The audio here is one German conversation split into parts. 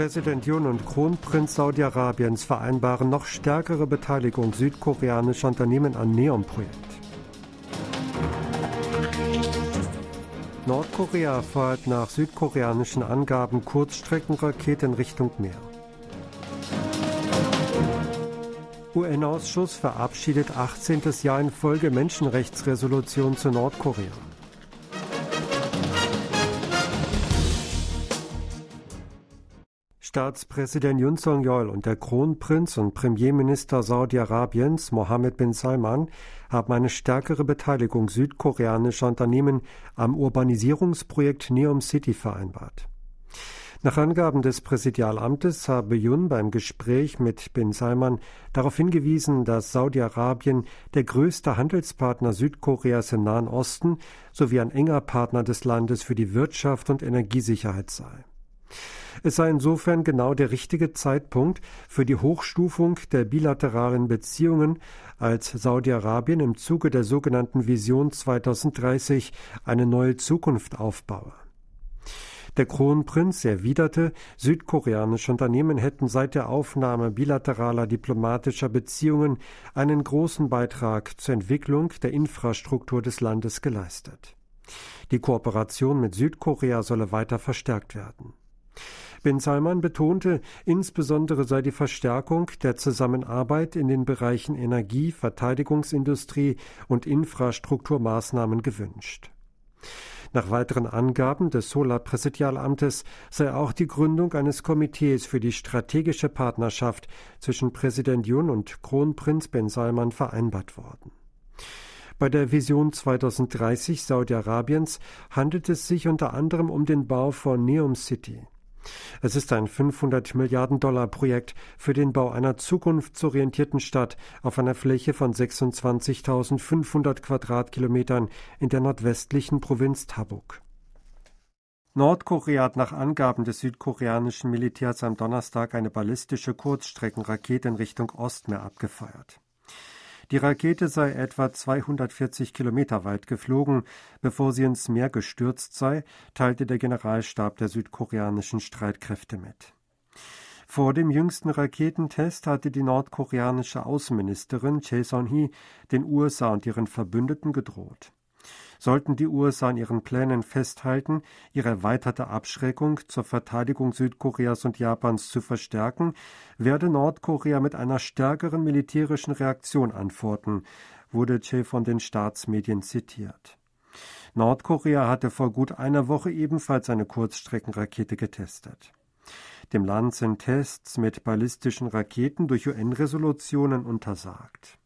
Präsident Yoon und Kronprinz Saudi-Arabiens vereinbaren noch stärkere Beteiligung südkoreanischer Unternehmen an Neom-Projekt. Nordkorea feuert nach südkoreanischen Angaben Kurzstreckenraketen Richtung Meer. UN-Ausschuss verabschiedet 18. Jahr in Folge Menschenrechtsresolution zu Nordkorea. Staatspräsident Yun Song-yeol und der Kronprinz und Premierminister Saudi-Arabiens Mohammed bin Salman haben eine stärkere Beteiligung südkoreanischer Unternehmen am Urbanisierungsprojekt Neom City vereinbart. Nach Angaben des Präsidialamtes habe Yun beim Gespräch mit bin Salman darauf hingewiesen, dass Saudi-Arabien der größte Handelspartner Südkoreas im Nahen Osten sowie ein enger Partner des Landes für die Wirtschaft und Energiesicherheit sei. Es sei insofern genau der richtige Zeitpunkt für die Hochstufung der bilateralen Beziehungen, als Saudi-Arabien im Zuge der sogenannten Vision 2030 eine neue Zukunft aufbaue. Der Kronprinz erwiderte, südkoreanische Unternehmen hätten seit der Aufnahme bilateraler diplomatischer Beziehungen einen großen Beitrag zur Entwicklung der Infrastruktur des Landes geleistet. Die Kooperation mit Südkorea solle weiter verstärkt werden. Bin Salman betonte, insbesondere sei die Verstärkung der Zusammenarbeit in den Bereichen Energie, Verteidigungsindustrie und Infrastrukturmaßnahmen gewünscht. Nach weiteren Angaben des Solar-Präsidialamtes sei auch die Gründung eines Komitees für die strategische Partnerschaft zwischen Präsident Yun und Kronprinz Ben Salman vereinbart worden. Bei der Vision 2030 Saudi-Arabiens handelt es sich unter anderem um den Bau von Neom City. Es ist ein 500 Milliarden Dollar Projekt für den Bau einer zukunftsorientierten Stadt auf einer Fläche von 26.500 Quadratkilometern in der nordwestlichen Provinz Tabuk. Nordkorea hat nach Angaben des südkoreanischen Militärs am Donnerstag eine ballistische Kurzstreckenrakete in Richtung Ostmeer abgefeuert. Die Rakete sei etwa 240 Kilometer weit geflogen, bevor sie ins Meer gestürzt sei, teilte der Generalstab der südkoreanischen Streitkräfte mit. Vor dem jüngsten Raketentest hatte die nordkoreanische Außenministerin Chae Son-hee den USA und ihren Verbündeten gedroht. Sollten die USA an ihren Plänen festhalten, ihre erweiterte Abschreckung zur Verteidigung Südkoreas und Japans zu verstärken, werde Nordkorea mit einer stärkeren militärischen Reaktion antworten, wurde Che von den Staatsmedien zitiert. Nordkorea hatte vor gut einer Woche ebenfalls eine Kurzstreckenrakete getestet. Dem Land sind Tests mit ballistischen Raketen durch UN-Resolutionen untersagt.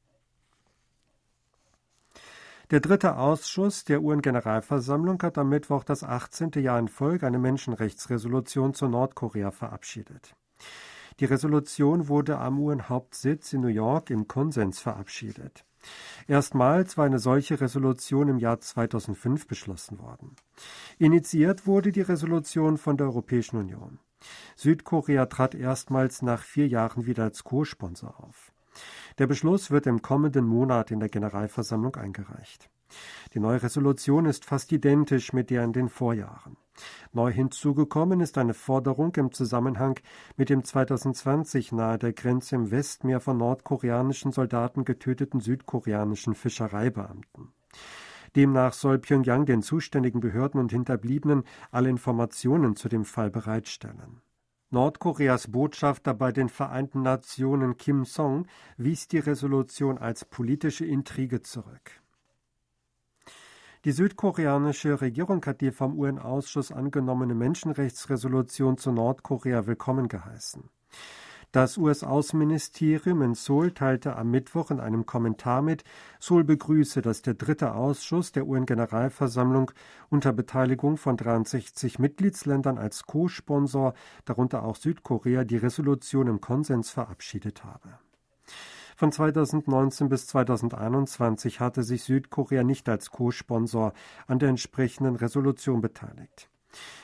Der dritte Ausschuss der UN-Generalversammlung hat am Mittwoch das 18. Jahr in Folge eine Menschenrechtsresolution zu Nordkorea verabschiedet. Die Resolution wurde am UN-Hauptsitz in New York im Konsens verabschiedet. Erstmals war eine solche Resolution im Jahr 2005 beschlossen worden. Initiiert wurde die Resolution von der Europäischen Union. Südkorea trat erstmals nach vier Jahren wieder als Co-Sponsor auf. Der Beschluss wird im kommenden Monat in der Generalversammlung eingereicht. Die neue Resolution ist fast identisch mit der in den Vorjahren. Neu hinzugekommen ist eine Forderung im Zusammenhang mit dem 2020 nahe der Grenze im Westmeer von nordkoreanischen Soldaten getöteten südkoreanischen Fischereibeamten. Demnach soll Pyongyang den zuständigen Behörden und Hinterbliebenen alle Informationen zu dem Fall bereitstellen. Nordkoreas Botschafter bei den Vereinten Nationen Kim Song wies die Resolution als politische Intrige zurück. Die südkoreanische Regierung hat die vom UN-Ausschuss angenommene Menschenrechtsresolution zu Nordkorea willkommen geheißen. Das US-Außenministerium in Seoul teilte am Mittwoch in einem Kommentar mit, Seoul begrüße, dass der dritte Ausschuss der UN-Generalversammlung unter Beteiligung von 63 Mitgliedsländern als Co-Sponsor, darunter auch Südkorea, die Resolution im Konsens verabschiedet habe. Von 2019 bis 2021 hatte sich Südkorea nicht als Co-Sponsor an der entsprechenden Resolution beteiligt.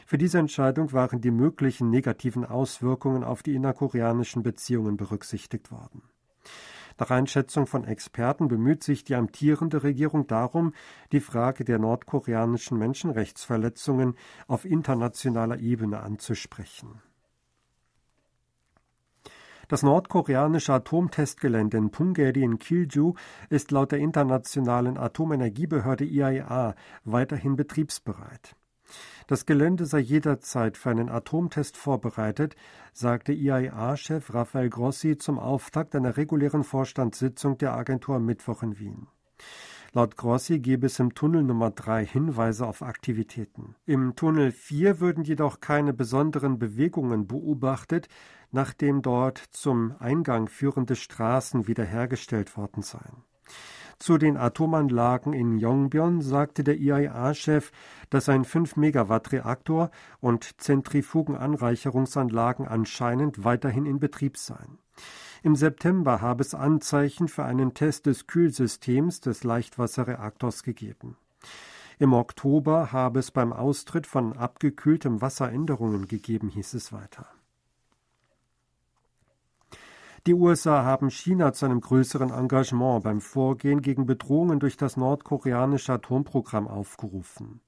Für diese Entscheidung waren die möglichen negativen Auswirkungen auf die innerkoreanischen Beziehungen berücksichtigt worden. Nach Einschätzung von Experten bemüht sich die amtierende Regierung darum, die Frage der nordkoreanischen Menschenrechtsverletzungen auf internationaler Ebene anzusprechen. Das nordkoreanische Atomtestgelände in Punggye in Kilju ist laut der Internationalen Atomenergiebehörde IAEA weiterhin betriebsbereit. Das Gelände sei jederzeit für einen Atomtest vorbereitet, sagte IAEA-Chef Rafael Grossi zum Auftakt einer regulären Vorstandssitzung der Agentur am Mittwoch in Wien. Laut Grossi gebe es im Tunnel Nummer 3 Hinweise auf Aktivitäten. Im Tunnel 4 würden jedoch keine besonderen Bewegungen beobachtet, nachdem dort zum Eingang führende Straßen wiederhergestellt worden seien. Zu den Atomanlagen in Yongbyon sagte der IAEA-Chef, dass ein 5-Megawatt-Reaktor und Zentrifugenanreicherungsanlagen anscheinend weiterhin in Betrieb seien. Im September habe es Anzeichen für einen Test des Kühlsystems des Leichtwasserreaktors gegeben. Im Oktober habe es beim Austritt von abgekühltem Wasser Änderungen gegeben, hieß es weiter. Die USA haben China zu einem größeren Engagement beim Vorgehen gegen Bedrohungen durch das nordkoreanische Atomprogramm aufgerufen.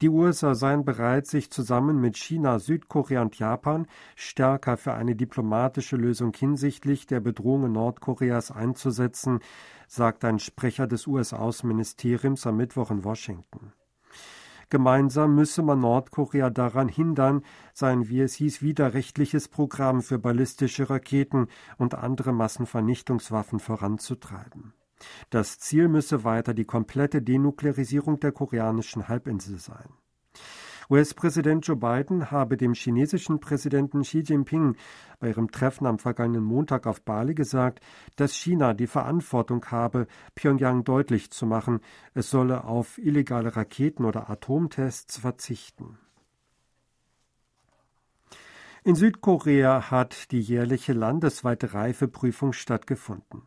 Die USA seien bereit, sich zusammen mit China, Südkorea und Japan stärker für eine diplomatische Lösung hinsichtlich der Bedrohungen Nordkoreas einzusetzen, sagt ein Sprecher des US-Außenministeriums am Mittwoch in Washington. Gemeinsam müsse man Nordkorea daran hindern, sein, wie es hieß, widerrechtliches Programm für ballistische Raketen und andere Massenvernichtungswaffen voranzutreiben. Das Ziel müsse weiter die komplette Denuklearisierung der koreanischen Halbinsel sein. US-Präsident Joe Biden habe dem chinesischen Präsidenten Xi Jinping bei ihrem Treffen am vergangenen Montag auf Bali gesagt, dass China die Verantwortung habe, Pyongyang deutlich zu machen, es solle auf illegale Raketen oder Atomtests verzichten. In Südkorea hat die jährliche landesweite Reifeprüfung stattgefunden.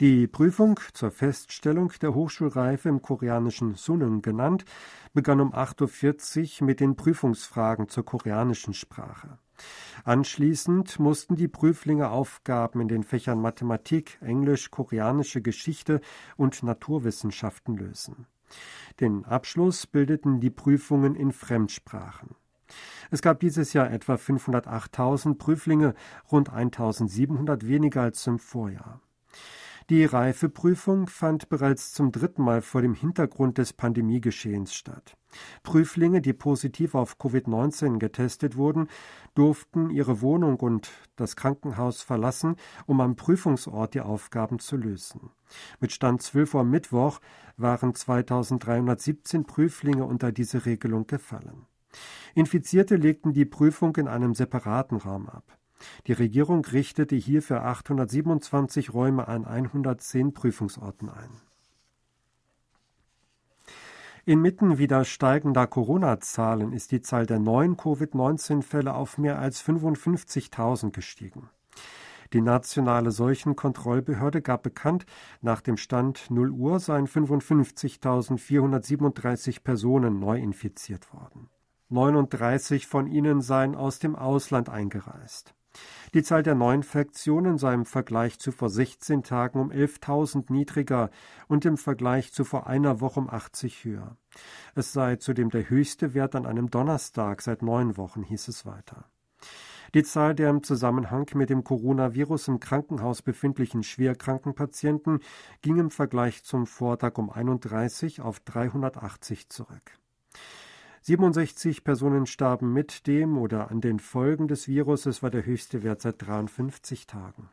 Die Prüfung zur Feststellung der Hochschulreife im koreanischen Sunung genannt, begann um 8.40 Uhr mit den Prüfungsfragen zur koreanischen Sprache. Anschließend mussten die Prüflinge Aufgaben in den Fächern Mathematik, Englisch, koreanische Geschichte und Naturwissenschaften lösen. Den Abschluss bildeten die Prüfungen in Fremdsprachen. Es gab dieses Jahr etwa 508.000 Prüflinge, rund 1.700 weniger als im Vorjahr. Die Reifeprüfung fand bereits zum dritten Mal vor dem Hintergrund des Pandemiegeschehens statt. Prüflinge, die positiv auf Covid-19 getestet wurden, durften ihre Wohnung und das Krankenhaus verlassen, um am Prüfungsort die Aufgaben zu lösen. Mit Stand 12 Uhr Mittwoch waren 2317 Prüflinge unter diese Regelung gefallen. Infizierte legten die Prüfung in einem separaten Raum ab. Die Regierung richtete hierfür 827 Räume an 110 Prüfungsorten ein. Inmitten wieder steigender Corona-Zahlen ist die Zahl der neuen Covid-19-Fälle auf mehr als 55.000 gestiegen. Die nationale Seuchenkontrollbehörde gab bekannt, nach dem Stand 0 Uhr seien 55.437 Personen neu infiziert worden. 39 von ihnen seien aus dem Ausland eingereist. Die Zahl der Neuinfektionen sei im Vergleich zu vor 16 Tagen um 11.000 niedriger und im Vergleich zu vor einer Woche um 80 höher. Es sei zudem der höchste Wert an einem Donnerstag seit neun Wochen, hieß es weiter. Die Zahl der im Zusammenhang mit dem Coronavirus im Krankenhaus befindlichen schwerkranken Patienten ging im Vergleich zum Vortag um 31 auf 380 zurück. 67 Personen starben mit dem oder an den Folgen des Virus. Es war der höchste Wert seit 53 Tagen.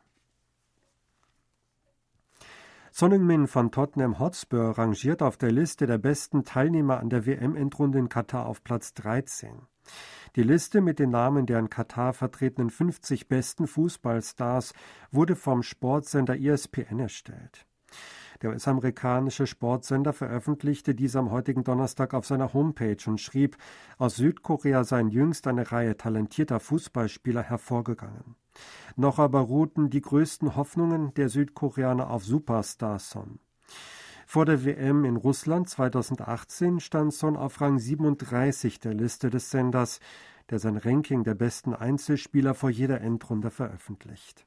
Son von Tottenham Hotspur rangiert auf der Liste der besten Teilnehmer an der WM-Endrunde in Katar auf Platz 13. Die Liste mit den Namen der in Katar vertretenen 50 besten Fußballstars wurde vom Sportsender ESPN erstellt. Der US-amerikanische Sportsender veröffentlichte dies am heutigen Donnerstag auf seiner Homepage und schrieb, aus Südkorea seien jüngst eine Reihe talentierter Fußballspieler hervorgegangen. Noch aber ruhten die größten Hoffnungen der Südkoreaner auf Superstar Son. Vor der WM in Russland 2018 stand Son auf Rang 37 der Liste des Senders, der sein Ranking der besten Einzelspieler vor jeder Endrunde veröffentlicht.